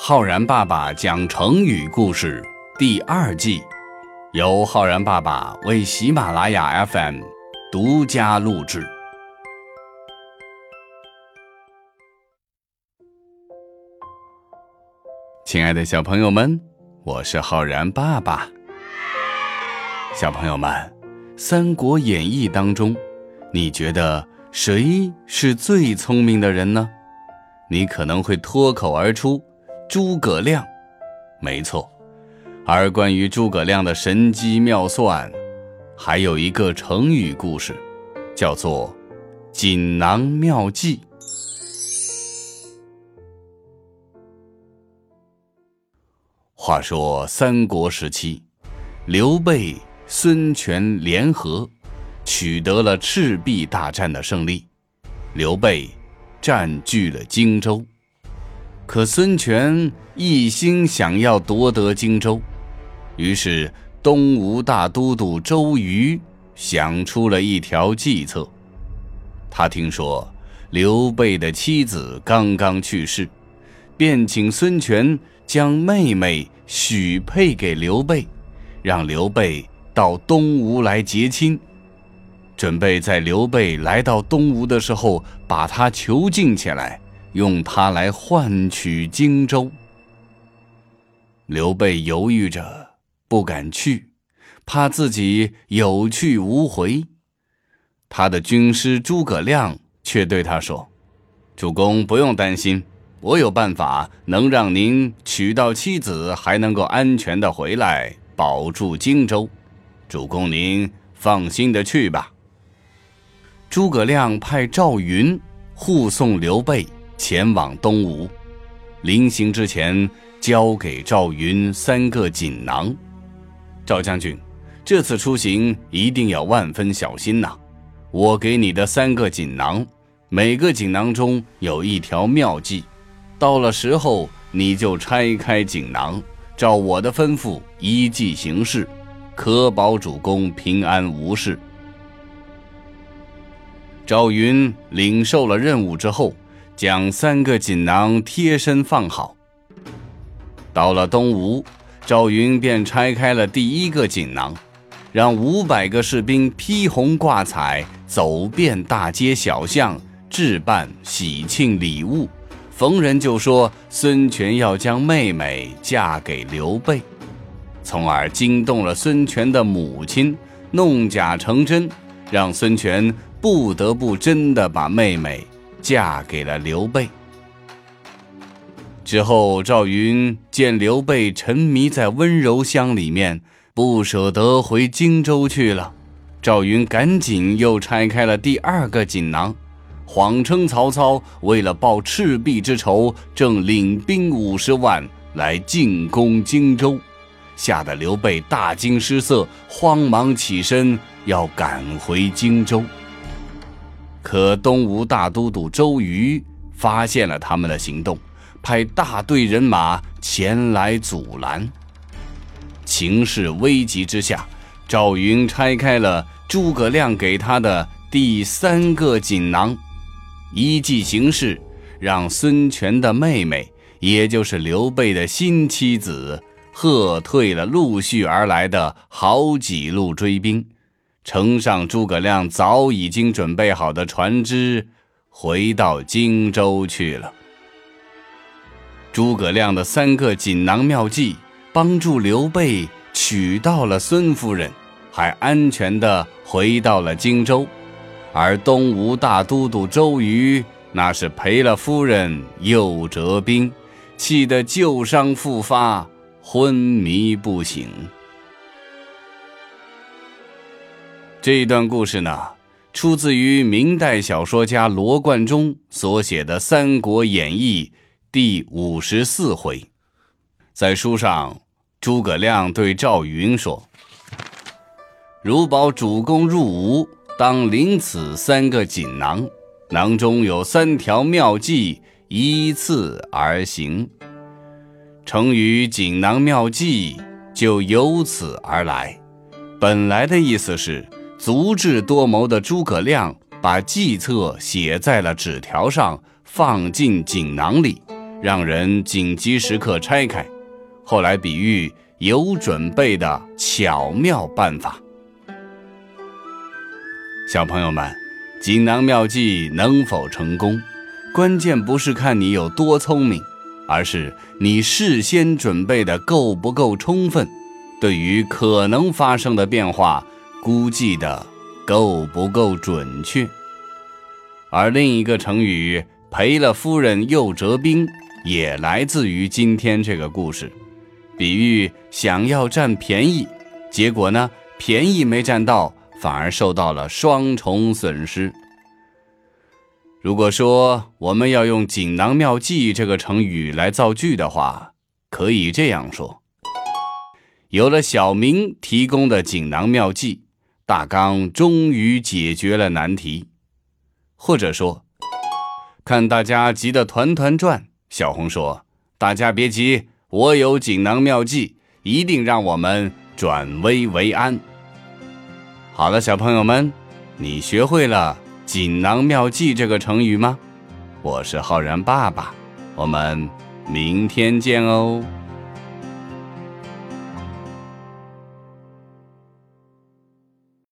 浩然爸爸讲成语故事第二季，由浩然爸爸为喜马拉雅 FM 独家录制。亲爱的小朋友们，我是浩然爸爸。小朋友们，《三国演义》当中，你觉得谁是最聪明的人呢？你可能会脱口而出。诸葛亮，没错。而关于诸葛亮的神机妙算，还有一个成语故事，叫做“锦囊妙计”。话说三国时期，刘备、孙权联合，取得了赤壁大战的胜利，刘备占据了荆州。可孙权一心想要夺得荆州，于是东吴大都督周瑜想出了一条计策。他听说刘备的妻子刚刚去世，便请孙权将妹妹许配给刘备，让刘备到东吴来结亲，准备在刘备来到东吴的时候把他囚禁起来。用它来换取荆州。刘备犹豫着，不敢去，怕自己有去无回。他的军师诸葛亮却对他说：“主公不用担心，我有办法能让您娶到妻子，还能够安全的回来，保住荆州。主公您放心的去吧。”诸葛亮派赵云护送刘备。前往东吴，临行之前交给赵云三个锦囊。赵将军，这次出行一定要万分小心呐！我给你的三个锦囊，每个锦囊中有一条妙计，到了时候你就拆开锦囊，照我的吩咐依计行事，可保主公平安无事。赵云领受了任务之后。将三个锦囊贴身放好。到了东吴，赵云便拆开了第一个锦囊，让五百个士兵披红挂彩，走遍大街小巷，置办喜庆礼物，逢人就说孙权要将妹妹嫁给刘备，从而惊动了孙权的母亲，弄假成真，让孙权不得不真的把妹妹。嫁给了刘备。之后，赵云见刘备沉迷在温柔乡里面，不舍得回荆州去了。赵云赶紧又拆开了第二个锦囊，谎称曹操为了报赤壁之仇，正领兵五十万来进攻荆州，吓得刘备大惊失色，慌忙起身要赶回荆州。可东吴大都督周瑜发现了他们的行动，派大队人马前来阻拦。情势危急之下，赵云拆开了诸葛亮给他的第三个锦囊，依计行事，让孙权的妹妹，也就是刘备的新妻子，喝退了陆续而来的好几路追兵。乘上诸葛亮早已经准备好的船只，回到荆州去了。诸葛亮的三个锦囊妙计，帮助刘备娶到了孙夫人，还安全的回到了荆州。而东吴大都督周瑜，那是赔了夫人又折兵，气得旧伤复发，昏迷不醒。这一段故事呢，出自于明代小说家罗贯中所写的《三国演义》第五十四回。在书上，诸葛亮对赵云说：“如保主公入吴，当领此三个锦囊，囊中有三条妙计，依次而行。成语‘锦囊妙计’就由此而来。本来的意思是。”足智多谋的诸葛亮把计策写在了纸条上，放进锦囊里，让人紧急时刻拆开，后来比喻有准备的巧妙办法。小朋友们，锦囊妙计能否成功，关键不是看你有多聪明，而是你事先准备的够不够充分，对于可能发生的变化估计的够不够准确。而另一个成语“赔了夫人又折兵”。也来自于今天这个故事，比喻想要占便宜，结果呢，便宜没占到，反而受到了双重损失。如果说我们要用“锦囊妙计”这个成语来造句的话，可以这样说：有了小明提供的锦囊妙计，大刚终于解决了难题。或者说，看大家急得团团转。小红说：“大家别急，我有锦囊妙计，一定让我们转危为安。”好了，小朋友们，你学会了“锦囊妙计”这个成语吗？我是浩然爸爸，我们明天见哦。